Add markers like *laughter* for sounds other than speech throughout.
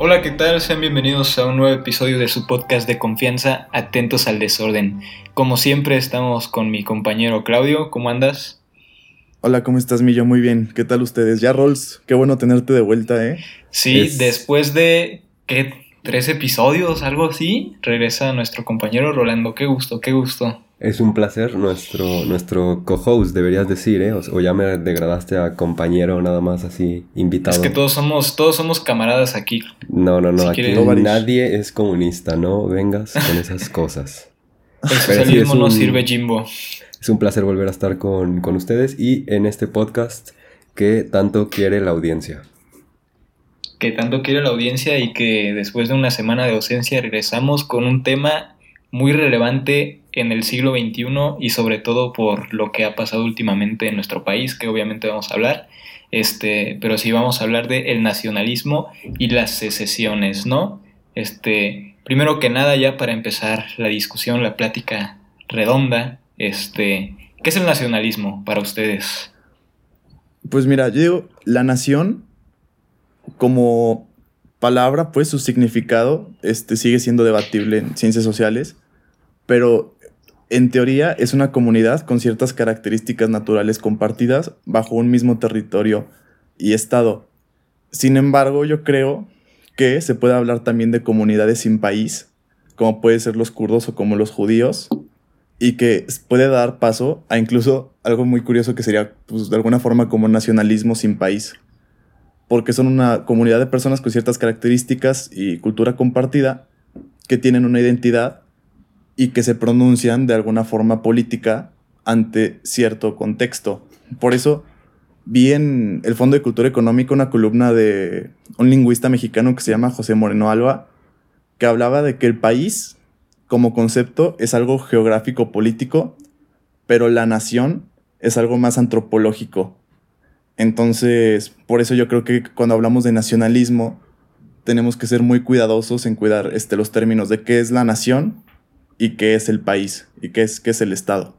Hola, ¿qué tal? Sean bienvenidos a un nuevo episodio de su podcast de confianza, Atentos al Desorden. Como siempre estamos con mi compañero Claudio, ¿cómo andas? Hola, ¿cómo estás, Millo? Muy bien. ¿Qué tal ustedes? Ya, Rolls, qué bueno tenerte de vuelta, ¿eh? Sí, después de, ¿qué? ¿Tres episodios? ¿Algo así? Regresa nuestro compañero Rolando. Qué gusto, qué gusto. Es un placer, nuestro, nuestro co-host, deberías decir, ¿eh? O, ya me degradaste a compañero nada más así, invitado. Es que todos somos, todos somos camaradas aquí. No, no, no, aquí nadie es comunista, no vengas con esas cosas. *laughs* El socialismo no sirve, Jimbo. Es un placer volver a estar con, con ustedes y en este podcast que tanto quiere la audiencia. Que tanto quiere la audiencia y que después de una semana de ausencia regresamos con un tema muy relevante en el siglo XXI y sobre todo por lo que ha pasado últimamente en nuestro país, que obviamente vamos a hablar, este, pero sí vamos a hablar de el nacionalismo y las secesiones, ¿no? Este, primero que nada, ya para empezar la discusión, la plática redonda, este, ¿qué es el nacionalismo para ustedes? Pues mira, yo digo, la nación como palabra, pues su significado este, sigue siendo debatible en ciencias sociales, pero en teoría es una comunidad con ciertas características naturales compartidas bajo un mismo territorio y estado. Sin embargo, yo creo que se puede hablar también de comunidades sin país, como pueden ser los kurdos o como los judíos, y que puede dar paso a incluso algo muy curioso que sería pues, de alguna forma como nacionalismo sin país, porque son una comunidad de personas con ciertas características y cultura compartida que tienen una identidad y que se pronuncian de alguna forma política ante cierto contexto. Por eso vi en el Fondo de Cultura Económica una columna de un lingüista mexicano que se llama José Moreno Alba, que hablaba de que el país como concepto es algo geográfico político, pero la nación es algo más antropológico. Entonces, por eso yo creo que cuando hablamos de nacionalismo, tenemos que ser muy cuidadosos en cuidar este, los términos de qué es la nación y qué es el país y qué es, qué es el Estado.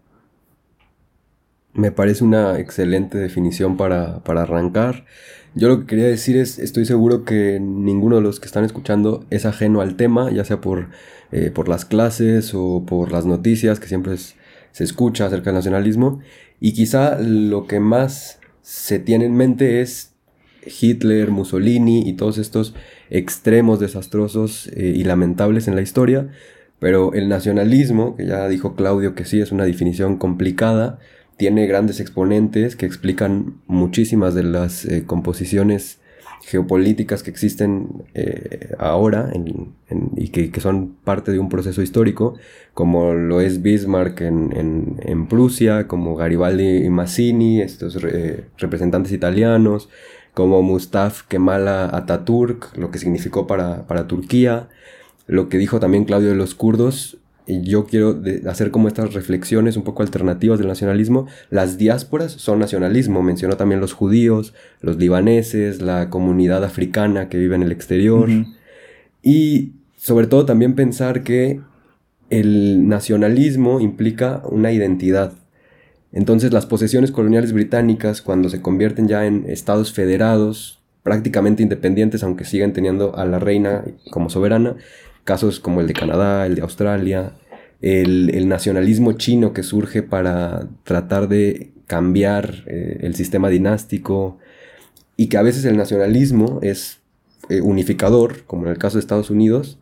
Me parece una excelente definición para, arrancar. Yo lo que quería decir es, estoy seguro que ninguno de los que están escuchando es ajeno al tema, ya sea por, eh, por las clases o por las noticias que siempre se escucha acerca del nacionalismo. Y quizá lo que más se tiene en mente es Hitler, Mussolini y todos estos extremos desastrosos eh, y lamentables en la historia, pero el nacionalismo, que ya dijo Claudio que sí es una definición complicada, tiene grandes exponentes que explican muchísimas de las eh, composiciones geopolíticas que existen eh, ahora y que, son parte de un proceso histórico, como lo es Bismarck en, Prusia, como Garibaldi y Mazzini, estos representantes italianos, como Mustafa Kemal Atatürk, lo que significó para, para Turquía, lo que dijo también Claudio de los kurdos, y yo quiero hacer como estas reflexiones un poco alternativas del nacionalismo. Las diásporas son nacionalismo, mencionó también los judíos, los libaneses, la comunidad africana que vive en el exterior. Y sobre todo también pensar que el nacionalismo implica una identidad. Entonces las posesiones coloniales británicas, cuando se convierten ya en estados federados, prácticamente independientes, aunque siguen teniendo a la reina como soberana, casos como el de Canadá, el de Australia, el, nacionalismo chino que surge para tratar de cambiar eh, el sistema dinástico y que a veces el nacionalismo es eh, unificador, como en el caso de Estados Unidos,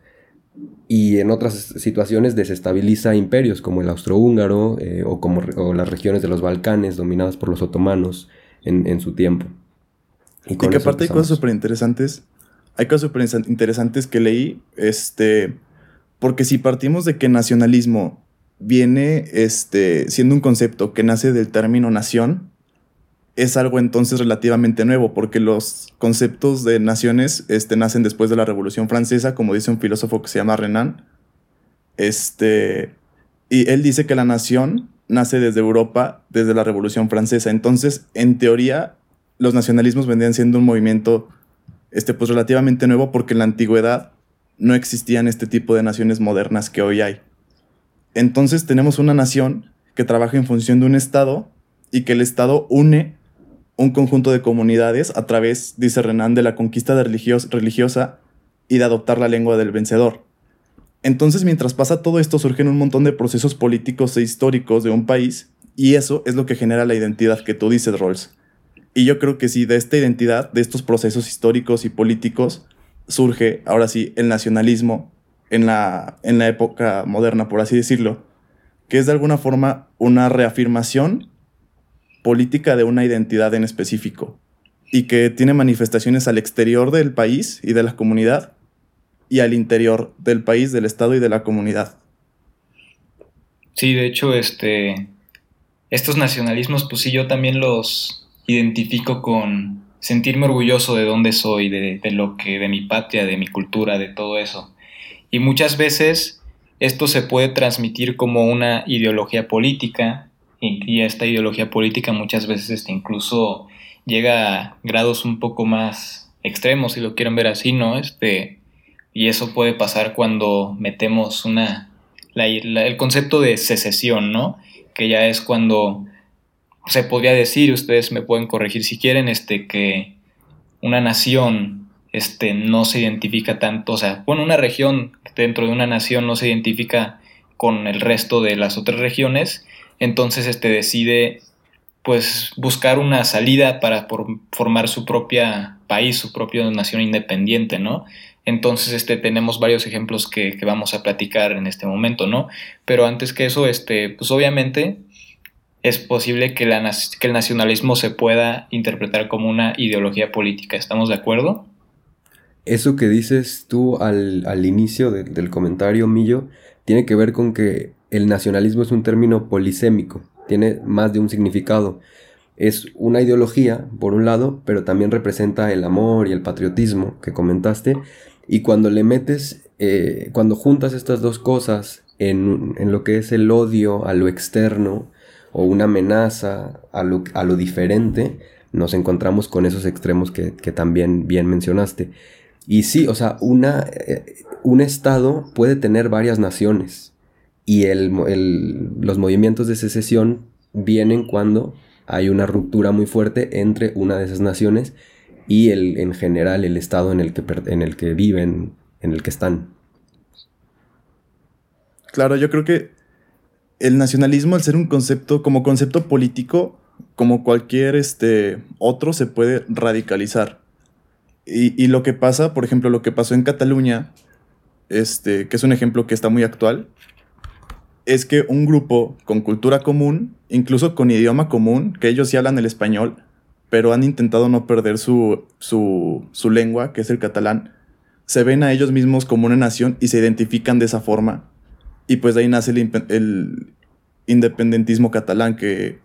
y en otras situaciones desestabiliza imperios como el austrohúngaro eh, o como las regiones de los Balcanes dominadas por los otomanos en, su tiempo. Y, que aparte hay cosas súper interesantes hay cosas súper interesantes que leí, este, porque si partimos de que nacionalismo viene este, siendo un concepto que nace del término nación, es algo entonces relativamente nuevo, porque los conceptos de naciones este, nacen después de la Revolución Francesa, como dice un filósofo que se llama Renan. Este, y él dice que la nación nace desde Europa, desde la Revolución Francesa. Entonces, en teoría, los nacionalismos vendrían siendo un movimiento este, pues relativamente nuevo porque en la antigüedad no existían este tipo de naciones modernas que hoy hay. Entonces tenemos una nación que trabaja en función de un Estado y que el Estado une un conjunto de comunidades a través, dice Renan, de la conquista religiosa y de adoptar la lengua del vencedor. Entonces, mientras pasa todo esto, surgen un montón de procesos políticos e históricos de un país, y eso es lo que genera la identidad que tú dices, Rolls. Y yo creo que sí, de esta identidad, de estos procesos históricos y políticos, surge, ahora sí, el nacionalismo en la, en la época moderna, por así decirlo, que es de alguna forma una reafirmación política de una identidad en específico y que tiene manifestaciones al exterior del país y de la comunidad y al interior del país, del Estado y de la comunidad. Sí, de hecho, este, estos nacionalismos, pues sí, yo también los identifico con sentirme orgulloso de dónde soy, de, de lo que, de mi patria, de mi cultura, de todo eso. Y muchas veces esto se puede transmitir como una ideología política, y, esta ideología política muchas veces este, incluso llega a grados un poco más extremos, si lo quieren ver así, ¿no? Este, y eso puede pasar cuando metemos una, el concepto de secesión, ¿no? Que ya es cuando se podría decir, ustedes me pueden corregir si quieren, este, que una nación este, no se identifica tanto, o sea, bueno, una región dentro de una nación no se identifica con el resto de las otras regiones, entonces este decide pues buscar una salida para formar su propia país, su propia nación independiente, ¿no? Entonces, este, tenemos varios ejemplos que, que, vamos a platicar en este momento, ¿no? Pero antes que eso, este, pues obviamente es posible que, el nacionalismo se pueda interpretar como una ideología política. ¿Estamos de acuerdo? Eso que dices tú al, al inicio del comentario, Millo, tiene que ver con que el nacionalismo es un término polisémico, tiene más de un significado. Es una ideología, por un lado, pero también representa el amor y el patriotismo que comentaste. Y cuando le metes, eh, cuando juntas estas dos cosas en, en lo que es el odio a lo externo, o una amenaza a lo, a lo diferente, nos encontramos con esos extremos que, también bien mencionaste. Y sí, o sea, una, eh, un Estado puede tener varias naciones y el, los movimientos de secesión vienen cuando hay una ruptura muy fuerte entre una de esas naciones y el, en general el Estado en el que, en el que viven, en el que están. Claro, yo creo que el nacionalismo, al ser un concepto, como concepto político, como cualquier este, otro, se puede radicalizar. Y, lo que pasa, por ejemplo, lo que pasó en Cataluña, este, que es un ejemplo que está muy actual, es que un grupo con cultura común, incluso con idioma común, que ellos sí hablan el español, pero han intentado no perder su, su, su lengua, que es el catalán, se ven a ellos mismos como una nación y se identifican de esa forma y pues de ahí nace el, independentismo catalán que,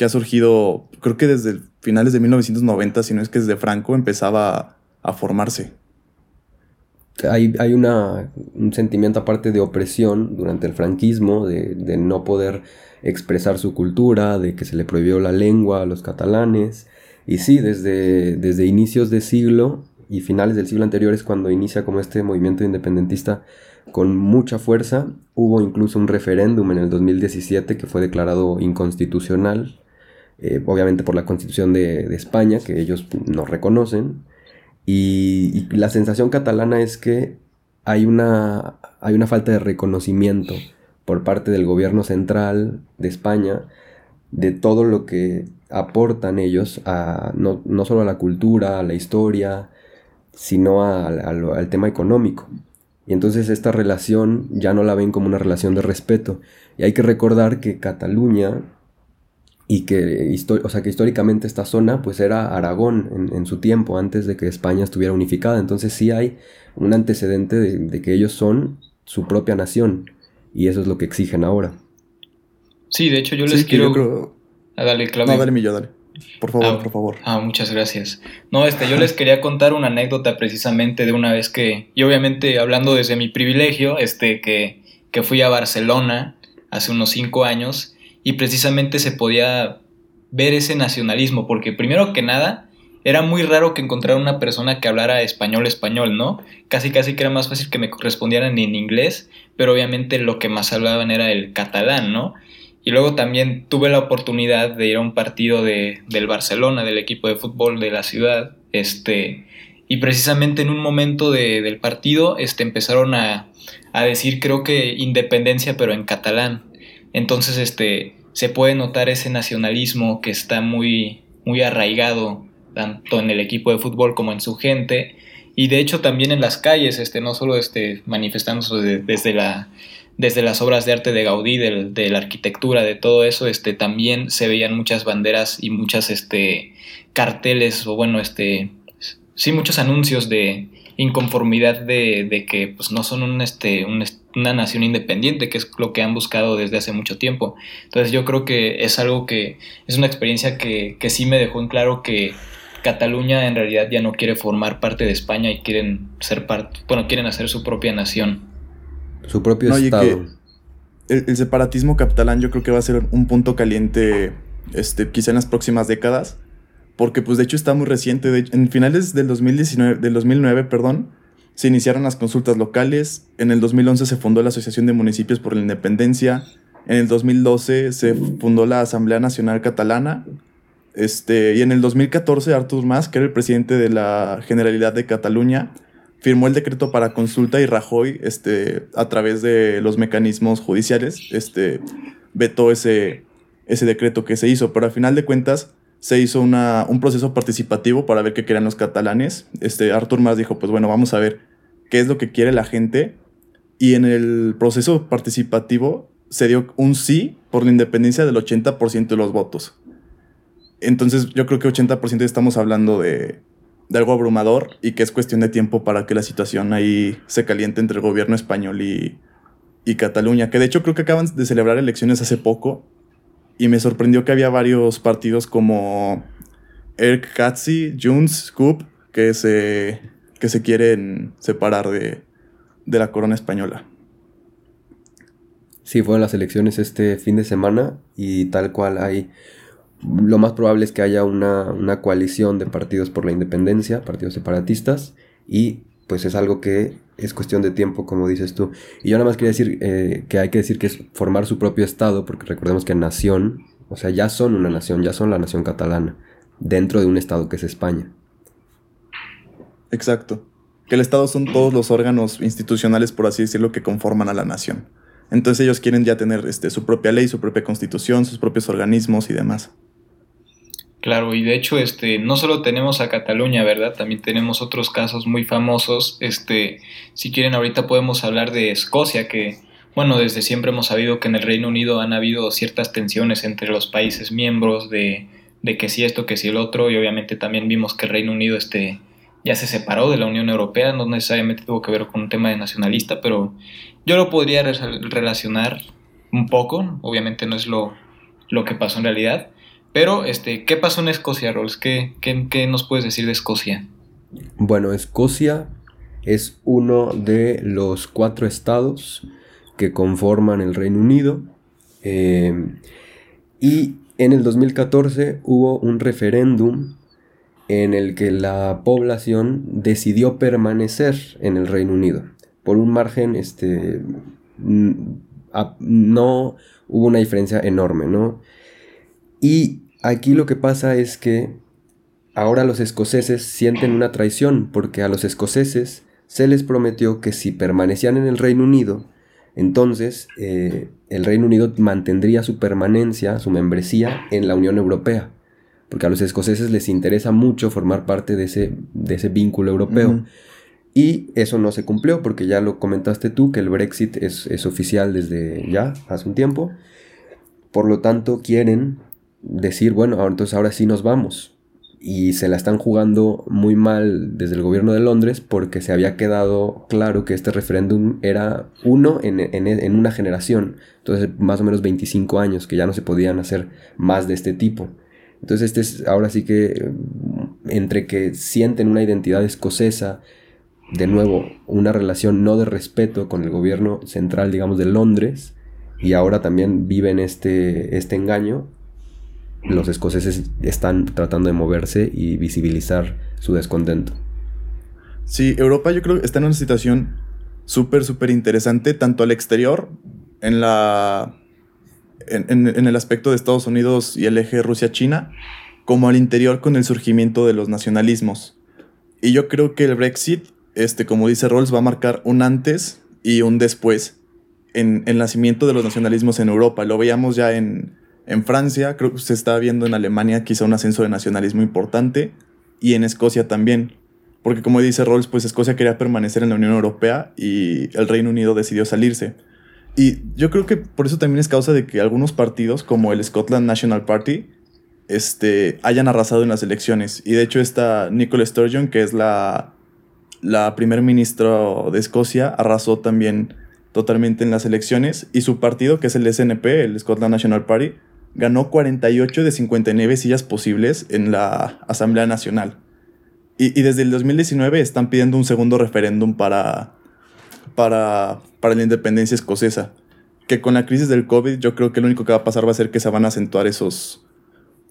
ha surgido, creo que desde finales de 1990, si no es que desde Franco empezaba a, formarse. Hay, hay una, un sentimiento aparte de opresión durante el franquismo, de, de, no poder expresar su cultura, de que se le prohibió la lengua a los catalanes. Y sí, desde, desde inicios de siglo y finales del siglo anterior es cuando inicia como este movimiento independentista con mucha fuerza. Hubo incluso un referéndum en el 2017 que fue declarado inconstitucional, eh, obviamente por la constitución de, España, que ellos no reconocen. Y, la sensación catalana es que hay una, hay una falta de reconocimiento por parte del gobierno central de España de todo lo que aportan ellos a, no, solo a la cultura, a la historia, sino al tema económico. Y entonces esta relación ya no la ven como una relación de respeto. Y hay que recordar que Cataluña y que, o sea, que históricamente esta zona pues era Aragón en, su tiempo, antes de que España estuviera unificada. Entonces sí hay un antecedente de, que ellos son su propia nación. Y eso es lo que exigen ahora. Sí, de hecho yo les quiero... Ah, dale, Claudio. No, dale, Millo, dale. Por favor, ah, por favor. Ah, muchas gracias. No, este, yo les quería contar una anécdota precisamente de una vez que, y obviamente hablando desde mi privilegio, este, que, que fui a Barcelona hace unos cinco años y precisamente se podía ver ese nacionalismo, porque primero que nada, era muy raro que encontrara una persona que hablara español español, ¿no? Casi casi que era más fácil que me correspondieran en inglés, pero obviamente lo que más hablaban era el catalán, ¿no? Y luego también tuve la oportunidad de ir a un partido de, del Barcelona, del equipo de fútbol de la ciudad. Este, y precisamente en un momento del partido este, empezaron a, a, decir creo que independencia pero en catalán. Entonces este, se puede notar ese nacionalismo que está muy, muy arraigado tanto en el equipo de fútbol como en su gente y de hecho también en las calles, este, no solo este, manifestándose desde, la, desde las obras de arte de Gaudí, de, la arquitectura, de todo eso, este, también se veían muchas banderas y muchas este, carteles o bueno, este, sí muchos anuncios de inconformidad de, que pues, no son un, este, una nación independiente, que es lo que han buscado desde hace mucho tiempo. Entonces yo creo que es algo que es una experiencia que, que sí me dejó en claro que Cataluña en realidad ya no quiere formar parte de España y quieren ser parte, bueno, quieren hacer su propia nación. Su propio estado. El, el, separatismo catalán yo creo que va a ser un punto caliente este, quizá en las próximas décadas porque pues de hecho está muy reciente. en finales del 2019, del 2009, perdón, se iniciaron las consultas locales. En el 2011 se fundó la Asociación de Municipios por la Independencia. En el 2012 se fundó la Asamblea Nacional Catalana. Este, y en el 2014 Artur Mas, que era el presidente de la Generalidad de Cataluña, firmó el decreto para consulta y Rajoy, este, a través de los mecanismos judiciales, este, vetó ese, ese decreto que se hizo. Pero al final de cuentas, se hizo una, un proceso participativo para ver qué querían los catalanes. Este, Artur Mas dijo, pues bueno, vamos a ver qué es lo que quiere la gente. Y en el proceso participativo se dio un sí por la independencia del 80% de los votos. Entonces yo creo que 80% estamos hablando de, de, algo abrumador y que es cuestión de tiempo para que la situación ahí se caliente entre el gobierno español y, y Cataluña. Que de hecho creo que acaban de celebrar elecciones hace poco y me sorprendió que había varios partidos como Eric Katzi, Junts, Scoop, que se, que se quieren separar de, la corona española. Sí, fueron las elecciones este fin de semana y tal cual hay... Lo más probable es que haya una, una coalición de partidos por la independencia, partidos separatistas, y pues es algo que es cuestión de tiempo, como dices tú. Y yo nada más quería decir eh, que hay que decir que es formar su propio Estado, porque recordemos que nación, o sea, ya son una nación, ya son la nación catalana, dentro de un Estado que es España. Exacto. Que el Estado son todos los órganos institucionales, por así decirlo, que conforman a la nación. Entonces ellos quieren ya tener este, su propia ley, su propia constitución, sus propios organismos y demás. Claro, y de hecho, este, no solo tenemos a Cataluña, ¿verdad? También tenemos otros casos muy famosos. Este, si quieren, ahorita podemos hablar de Escocia, que, bueno, desde siempre hemos sabido que en el Reino Unido han habido ciertas tensiones entre los países miembros de, de que si esto, que si el otro, y obviamente también vimos que el Reino Unido, este, ya se separó de la Unión Europea, no necesariamente tuvo que ver con un tema de nacionalista, pero yo lo podría relacionar un poco, obviamente no es lo, lo que pasó en realidad pero, este, ¿qué pasó en Escocia, Rolls? ¿Qué, qué, nos puedes decir de Escocia? Bueno, Escocia es uno de los cuatro estados que conforman el Reino Unido. Eh, y en el 2014 hubo un referéndum en el que la población decidió permanecer en el Reino Unido. Por un margen, este, no hubo una diferencia enorme, ¿no? Y aquí lo que pasa es que ahora los escoceses sienten una traición porque a los escoceses se les prometió que si permanecían en el Reino Unido, entonces eh, el Reino Unido mantendría su permanencia, su membresía en la Unión Europea. Porque a los escoceses les interesa mucho formar parte de ese, de ese vínculo europeo. Y eso no se cumplió porque ya lo comentaste tú, que el Brexit es, es oficial desde ya, hace un tiempo. Por lo tanto, quieren decir, bueno, entonces ahora sí nos vamos. Y se la están jugando muy mal desde el gobierno de Londres porque se había quedado claro que este referéndum era uno en, una generación. Entonces, más o menos 25 años, que ya no se podían hacer más de este tipo. Entonces, este es ahora sí que entre que sienten una identidad escocesa, de nuevo, una relación no de respeto con el gobierno central, digamos, de Londres, y ahora también viven este, este engaño, los escoceses están tratando de moverse y visibilizar su descontento. Sí, Europa yo creo que está en una situación súper, súper interesante, tanto al exterior, en, la, en, el aspecto de Estados Unidos y el eje Rusia-China, como al interior con el surgimiento de los nacionalismos. Y yo creo que el Brexit, este, como dice Rolls, va a marcar un antes y un después en el nacimiento de los nacionalismos en Europa. Lo veíamos ya en, en Francia, creo que se está viendo en Alemania quizá un ascenso de nacionalismo importante y en Escocia también. Porque como dice Rolls, pues Escocia quería permanecer en la Unión Europea y el Reino Unido decidió salirse. Y yo creo que por eso también es causa de que algunos partidos, como el Scotland National Party, este, hayan arrasado en las elecciones. Y de hecho está Nicola Sturgeon, que es la, la primer ministro de Escocia, arrasó también totalmente en las elecciones. Y su partido, que es el SNP, el Scotland National Party, ganó 48 de 59 sillas posibles en la Asamblea Nacional. Y, desde el 2019 están pidiendo un segundo referéndum para, para, para la independencia escocesa. Que con la crisis del COVID yo creo que lo único que va a pasar va a ser que se van a acentuar esos,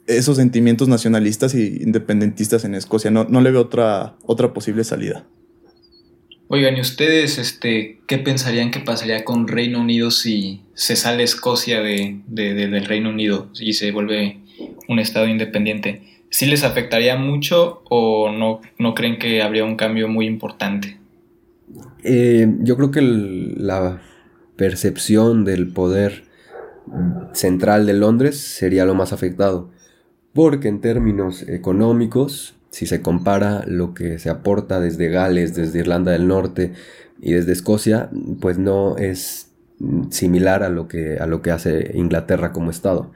esos sentimientos nacionalistas e independentistas en Escocia. No, no le veo otra, otra posible salida. Oigan, ¿y ustedes este, qué pensarían que pasaría con Reino Unido si se sale Escocia de, del Reino Unido y se vuelve un Estado independiente? ¿Sí les afectaría mucho o no, no creen que habría un cambio muy importante? Eh, yo creo que la percepción del poder central de Londres sería lo más afectado, porque en términos económicos si se compara lo que se aporta desde Gales, desde Irlanda del Norte y desde Escocia, pues no es similar a lo que, a lo que hace Inglaterra como Estado.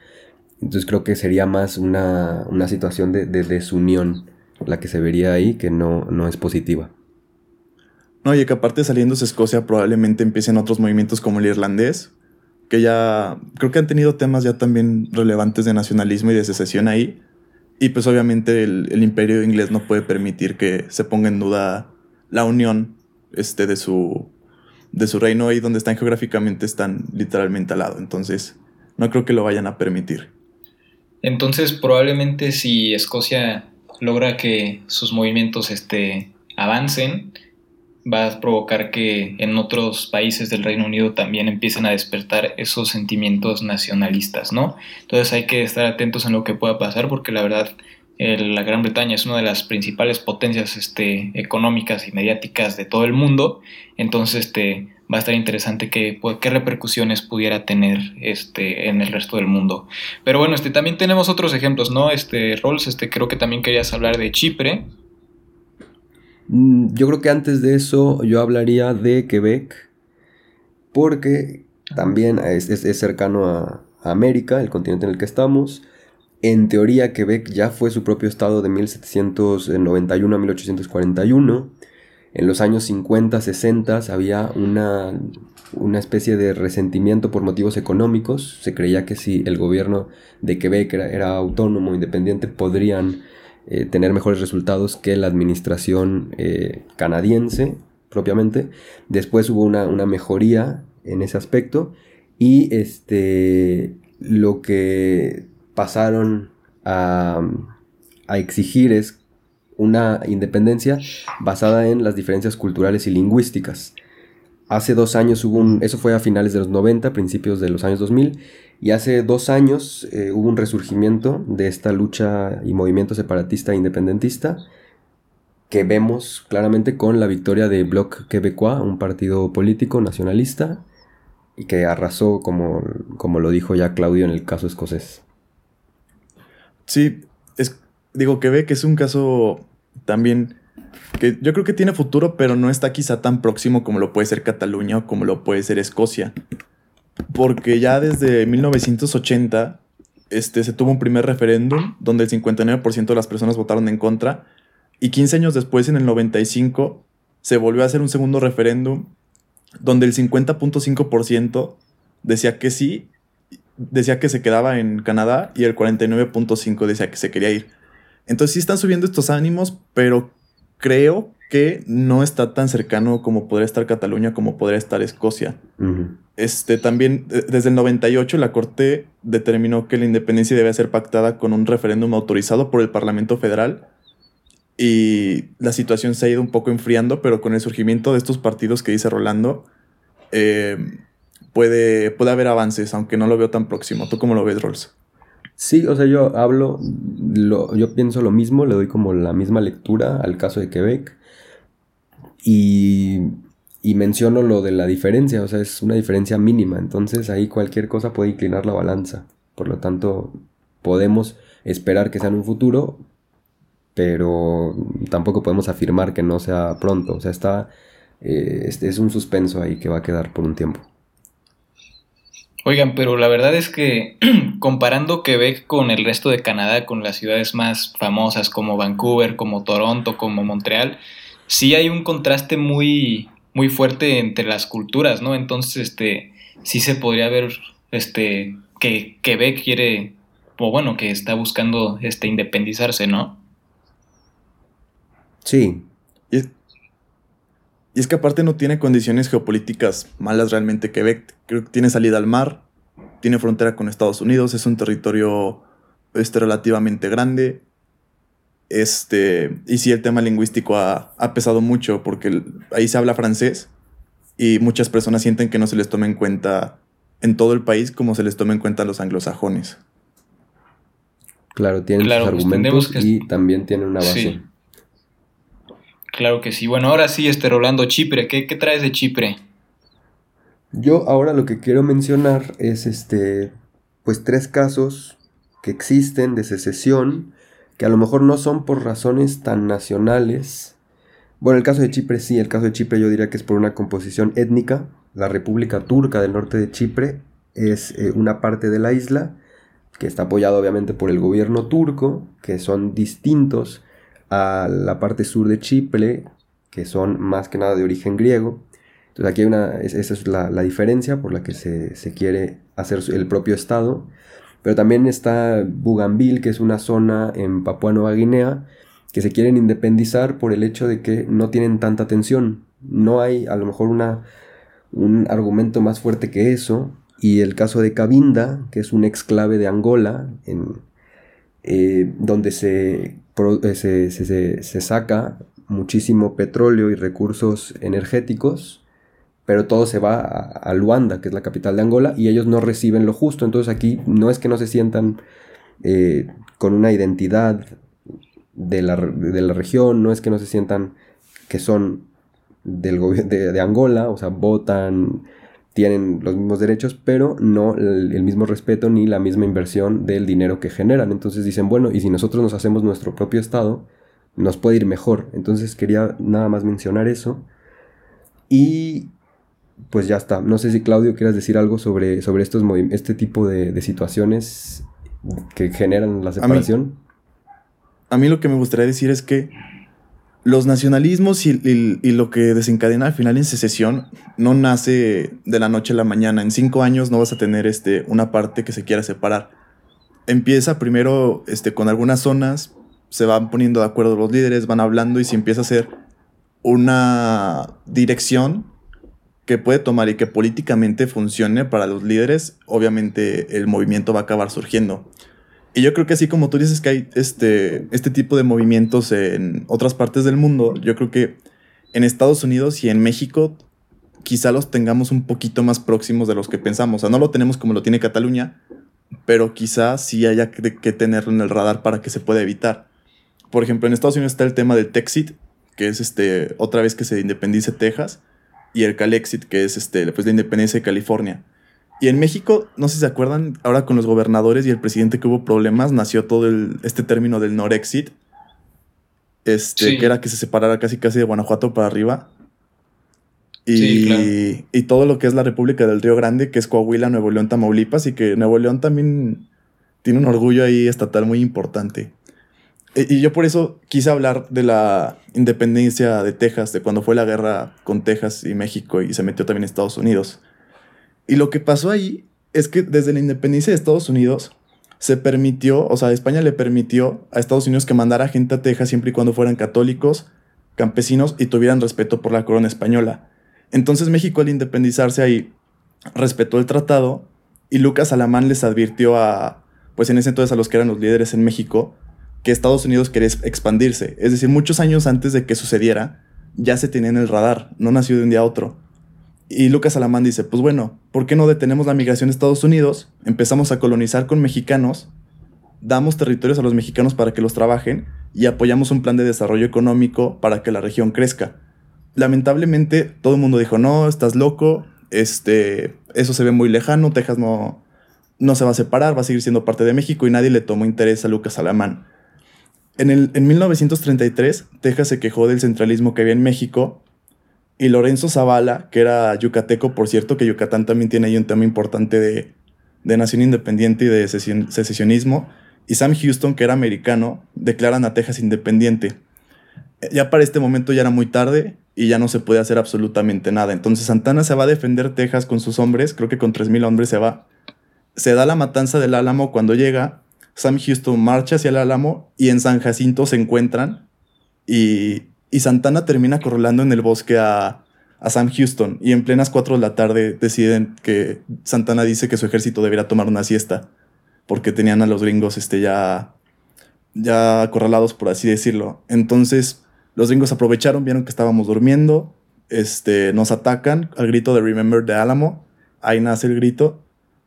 Entonces creo que sería más una, situación de, desunión la que se vería ahí, que no, no es positiva. No, y que aparte saliéndose Escocia probablemente empiecen otros movimientos como el irlandés, que ya creo que han tenido temas ya también relevantes de nacionalismo y de secesión ahí, y pues obviamente el, imperio inglés no puede permitir que se ponga en duda la unión este, de, su, de su reino ahí donde están geográficamente están literalmente al lado. Entonces no creo que lo vayan a permitir. Entonces probablemente si Escocia logra que sus movimientos este, avancen, va a provocar que en otros países del Reino Unido también empiecen a despertar esos sentimientos nacionalistas, ¿no? Entonces hay que estar atentos en lo que pueda pasar porque la verdad la Gran Bretaña es una de las principales potencias este, económicas y mediáticas de todo el mundo, entonces este, va a estar interesante que, pues, qué repercusiones pudiera tener este, en el resto del mundo. Pero bueno, este, también tenemos otros ejemplos, ¿no? Este, Rolls, este, creo que también querías hablar de Chipre, yo creo que antes de eso yo hablaría de Quebec, porque también es, cercano a, América, el continente en el que estamos. En teoría, Quebec ya fue su propio estado de 1791 a 1841. En los años 50, 60 había una, una especie de resentimiento por motivos económicos. Se creía que si el gobierno de Quebec era, era autónomo, independiente, podrían eh, tener mejores resultados que la administración eh, canadiense propiamente. Después hubo una, mejoría en ese aspecto y este, lo que pasaron a, a exigir es una independencia basada en las diferencias culturales y lingüísticas. Hace dos años hubo un, eso fue a finales de los 90, principios de los años 2000, y hace dos años eh, hubo un resurgimiento de esta lucha y movimiento separatista e independentista que vemos claramente con la victoria de Bloc Québécois, un partido político nacionalista, y que arrasó, como, como lo dijo ya Claudio en el caso escocés. Sí, es, digo, Quebec es un caso también que yo creo que tiene futuro, pero no está quizá tan próximo como lo puede ser Cataluña o como lo puede ser Escocia. Porque ya desde 1980 este, se tuvo un primer referéndum donde el 59% de las personas votaron en contra y 15 años después, en el 95, se volvió a hacer un segundo referéndum donde el 50.5% decía que sí, decía que se quedaba en Canadá y el 49.5% decía que se quería ir. Entonces sí están subiendo estos ánimos, pero creo que no está tan cercano como podría estar Cataluña, como podría estar Escocia. este, también, desde el 98, la Corte determinó que la independencia debe ser pactada con un referéndum autorizado por el Parlamento Federal. Y la situación se ha ido un poco enfriando, pero con el surgimiento de estos partidos que dice Rolando, eh, puede, puede haber avances, aunque no lo veo tan próximo. ¿Tú cómo lo ves, Rolls? Sí, o sea, yo hablo, lo, yo pienso lo mismo, le doy como la misma lectura al caso de Quebec y, y menciono lo de la diferencia, o sea, es una diferencia mínima, entonces ahí cualquier cosa puede inclinar la balanza, por lo tanto podemos esperar que sea en un futuro, pero tampoco podemos afirmar que no sea pronto, o sea, está, eh, es un suspenso ahí que va a quedar por un tiempo. Oigan, pero la verdad es que *clears throat* comparando Quebec con el resto de Canadá, con las ciudades más famosas como Vancouver, como Toronto, como Montreal, sí hay un contraste muy, muy fuerte entre las culturas, ¿no? Entonces, este, sí se podría ver, este, que Quebec quiere, o bueno, que está buscando, este, independizarse, ¿no? Sí. Y es, que aparte no tiene condiciones geopolíticas malas realmente Quebec. Creo que tiene salida al mar, tiene frontera con Estados Unidos, es un territorio este, relativamente grande. Este, y sí, el tema lingüístico ha, ha pesado mucho porque ahí se habla francés y muchas personas sienten que no se les toma en cuenta en todo el país como se les toma en cuenta a los anglosajones. Claro, tienen Claro, sus pues argumentos que- y también tienen una base. Sí. Claro que sí. Bueno, ahora sí, este Rolando Chipre, ¿qué, traes de Chipre? Yo ahora lo que quiero mencionar es este, pues tres casos que existen de secesión, que a lo mejor no son por razones tan nacionales. Bueno, el caso de Chipre sí, el caso de Chipre yo diría que es por una composición étnica. La República Turca del norte de Chipre es eh, una parte de la isla que está apoyado obviamente por el gobierno turco, que son distintos a la parte sur de Chipre, que son más que nada de origen griego. Entonces aquí hay una, es- esa es la, la diferencia por la que se, se quiere hacer el propio estado. Pero también está Bougainville, que es una zona en Papua Nueva Guinea, que se quieren independizar por el hecho de que no tienen tanta atención. No hay a lo mejor una, un argumento más fuerte que eso. Y el caso de Cabinda, que es un exclave de Angola, en, eh, donde se, se, se- saca muchísimo petróleo y recursos energéticos, pero todo se va a, Luanda, que es la capital de Angola, y ellos no reciben lo justo. Entonces aquí no es que no se sientan eh, con una identidad de la, de la región, no es que no se sientan que son del de, de Angola, o sea, votan, tienen los mismos derechos, pero no el, el mismo respeto ni la misma inversión del dinero que generan. Entonces dicen, bueno, y si nosotros nos hacemos nuestro propio estado, nos puede ir mejor. Entonces quería nada más mencionar eso. Y pues ya está. No sé si Claudio quieras decir algo sobre, sobre estos este tipo de, de situaciones que generan la separación. A mí lo que me gustaría decir es que los nacionalismos y, lo que desencadena al final en secesión no nace de la noche a la mañana. En cinco años no vas a tener este, una parte que se quiera separar. Empieza primero este, con algunas zonas, se van poniendo de acuerdo los líderes, van hablando y se empieza a hacer una dirección que puede tomar y que políticamente funcione para los líderes, obviamente el movimiento va a acabar surgiendo. Y yo creo que así como tú dices que hay este, este tipo de movimientos en otras partes del mundo, yo creo que en Estados Unidos y en México quizá los tengamos un poquito más próximos de los que pensamos. O sea, no lo tenemos como lo tiene Cataluña, pero quizá sí haya que, que tenerlo en el radar para que se pueda evitar. Por ejemplo, en Estados Unidos está el tema del Texit, que es este, otra vez que se independice Texas, y el Calexit, que es este, pues, la independencia de California. Y en México, no sé si se acuerdan, ahora con los gobernadores y el presidente que hubo problemas, nació todo el, este término del Norexit, este, Sí. que era que se separara casi casi de Guanajuato para arriba. Y, Sí, claro. y todo lo que es la República del Río Grande, que es Coahuila, Nuevo León, Tamaulipas, y que Nuevo León también tiene un orgullo ahí estatal muy importante. E- Y yo por eso quise hablar de la independencia de Texas, de cuando fue la guerra con Texas y México y se metió también Estados Unidos. Y lo que pasó ahí es que desde la independencia de Estados Unidos se permitió, o sea, España le permitió a Estados Unidos que mandara gente a Texas siempre y cuando fueran católicos, campesinos y tuvieran respeto por la corona española. Entonces México al independizarse ahí respetó el tratado y Lucas Alamán les advirtió a, pues en ese entonces a los que eran los líderes en México, que Estados Unidos quería expandirse. Es decir, muchos años antes de que sucediera, ya se tenía en el radar, no nació de un día a otro. Y Lucas Alamán dice, pues bueno, ¿por qué no detenemos la migración de Estados Unidos? Empezamos a colonizar con mexicanos damos territorios a los mexicanos para que los trabajen y apoyamos un plan de desarrollo económico para que la región crezca. Lamentablemente todo el mundo dijo, no, estás loco, este, eso se ve muy lejano, Texas no, no se va a separar, va a seguir siendo parte de México y nadie le tomó interés a Lucas Alamán. En, el, en 1933, Texas se quejó del centralismo que había en México y Lorenzo Zavala, que era yucateco, por cierto, que Yucatán también tiene ahí un tema importante de, de nación independiente y de secesionismo, y Sam Houston, que era americano, declaran a Texas independiente. Ya para este momento ya era muy tarde y ya no se puede hacer absolutamente nada. Entonces Santana se va a defender Texas con sus hombres, creo que con 3.000 hombres se va. Se da la matanza del Álamo cuando llega, Sam Houston marcha hacia el Álamo y en San Jacinto se encuentran y, y Santana termina acorralando en el bosque a, a Sam Houston y en plenas 4 de la tarde deciden que Santana dice que su ejército debería tomar una siesta porque tenían a los gringos este, ya, ya acorralados, por así decirlo. Entonces los gringos aprovecharon, vieron que estábamos durmiendo, este, nos atacan al grito de Remember the Alamo, ahí nace el grito,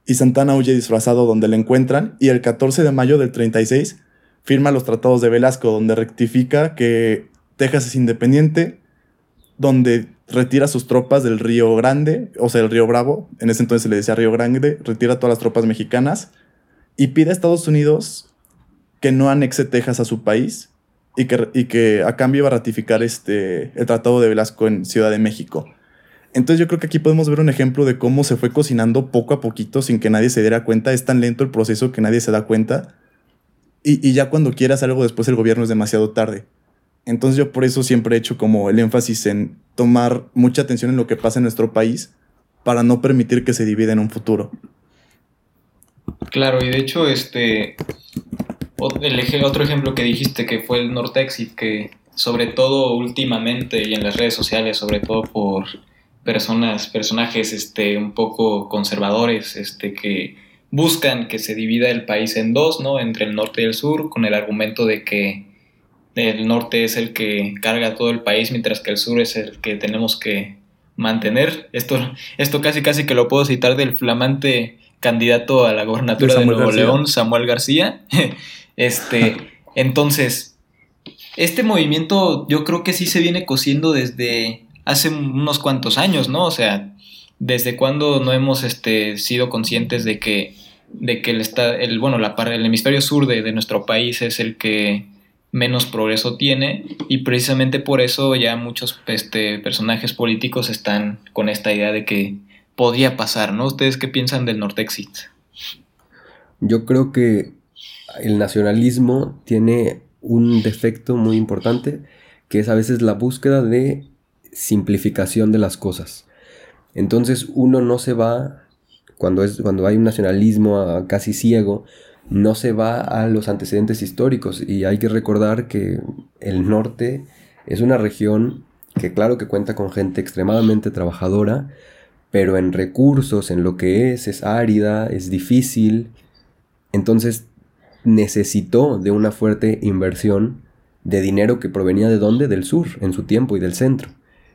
y Santana huye disfrazado donde le encuentran, y el 14 de mayo del 36 firma los tratados de Velasco, donde rectifica que Texas es independiente, donde retira sus tropas del Río Grande, o sea, el Río Bravo, en ese entonces se le decía Río Grande, retira todas las tropas mexicanas y pide a Estados Unidos que no anexe Texas a su país y que, y que a cambio iba a ratificar este, el Tratado de Velasco en Ciudad de México. Entonces yo creo que aquí podemos ver un ejemplo de cómo se fue cocinando poco a poquito sin que nadie se diera cuenta. Es tan lento el proceso que nadie se da cuenta. Y, y ya cuando quieras algo después el gobierno es demasiado tarde. Entonces yo por eso siempre he hecho como el énfasis en tomar mucha atención en lo que pasa en nuestro país para no permitir que se divida en un futuro. Claro, y de hecho, este, el otro ejemplo que dijiste que fue el Nortexit, que sobre todo últimamente y en las redes sociales, sobre todo por personas, personajes este, un poco conservadores, este, que buscan que se divida el país en dos, ¿no? Entre el norte y el sur, con el argumento de que el norte es el que carga todo el país, mientras que el sur es el que tenemos que mantener. Esto, esto casi casi que lo puedo citar del flamante candidato a la gobernatura de, Nuevo León, Samuel García. *laughs* este, entonces, este movimiento yo creo que sí se viene cosiendo desde hace unos cuantos años, ¿no? O sea, desde cuando no hemos este, sido conscientes de que, de que el, el, bueno, la, el hemisferio sur de, de nuestro país es el que menos progreso tiene y precisamente por eso ya muchos este, personajes políticos están con esta idea de que podía pasar, ¿no? ¿Ustedes qué piensan del Nortexit? Yo creo que el nacionalismo tiene un defecto muy importante que es a veces la búsqueda de simplificación de las cosas. Entonces uno no se va, cuando, es, cuando hay un nacionalismo casi ciego, no se va a los antecedentes históricos y hay que recordar que el norte es una región que claro que cuenta con gente extremadamente trabajadora, pero en recursos, en lo que es, es árida, es difícil, entonces necesitó de una fuerte inversión de dinero que provenía de dónde? Del sur, en su tiempo y del centro.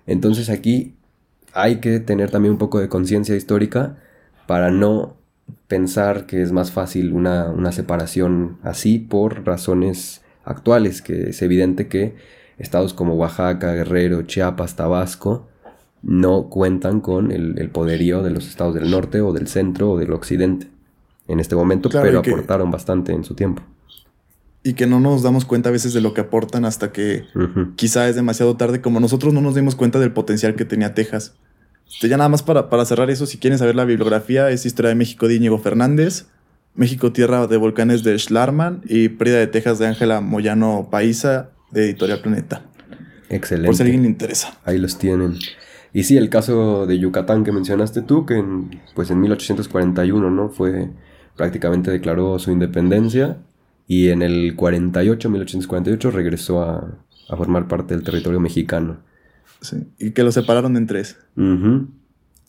Entonces aquí hay que tener también un poco de conciencia histórica para no pensar que es más fácil una, separación así por razones actuales, que es evidente que estados como Oaxaca, Guerrero, Chiapas, Tabasco no cuentan con el, poderío de los estados del norte o del centro o del occidente en este momento, pero aportaron bastante en su tiempo. Y que no nos damos cuenta a veces de lo que aportan hasta que quizá es demasiado tarde, como nosotros no nos dimos cuenta del potencial que tenía Texas. Este, ya nada más para, para, cerrar eso, si quieren saber la bibliografía, es Historia de México de Íñigo Fernández, México Tierra de Volcanes de Schlarman y Prida de Texas de Ángela Moyano Paisa de Editorial Planeta. Excelente. Por si a alguien le interesa. Ahí los tienen. Y sí, el caso de Yucatán que mencionaste tú, que en, pues en 1841, ¿no? Fue prácticamente declaró su independencia y en el 48, 1848, regresó a, a formar parte del territorio mexicano. Y que lo separaron en tres.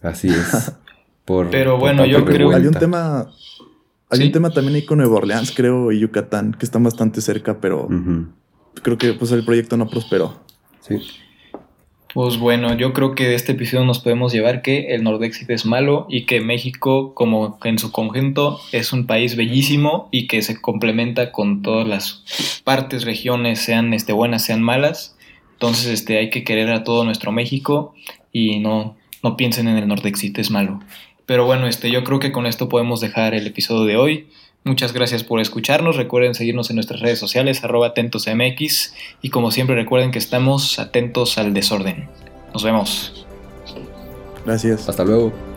Así es. *laughs* Pero bueno, yo creo. Hay un tema. Hay un tema también ahí con Nueva Orleans, creo, y Yucatán, que están bastante cerca, pero creo que pues el proyecto no prosperó. Sí. Pues bueno, yo creo que de este episodio nos podemos llevar que el Nordexit es malo y que México, como en su conjunto, es un país bellísimo y que se complementa con todas las partes, regiones, sean este, buenas, sean malas. Entonces este, hay que querer a todo nuestro México y no, no piensen en el Nordexit, es malo. Pero bueno, este, yo creo que con esto podemos dejar el episodio de hoy. Muchas gracias por escucharnos. Recuerden seguirnos en nuestras redes sociales, arroba atentosmx. Y como siempre, recuerden que estamos atentos al desorden. Nos vemos. Gracias. Hasta luego.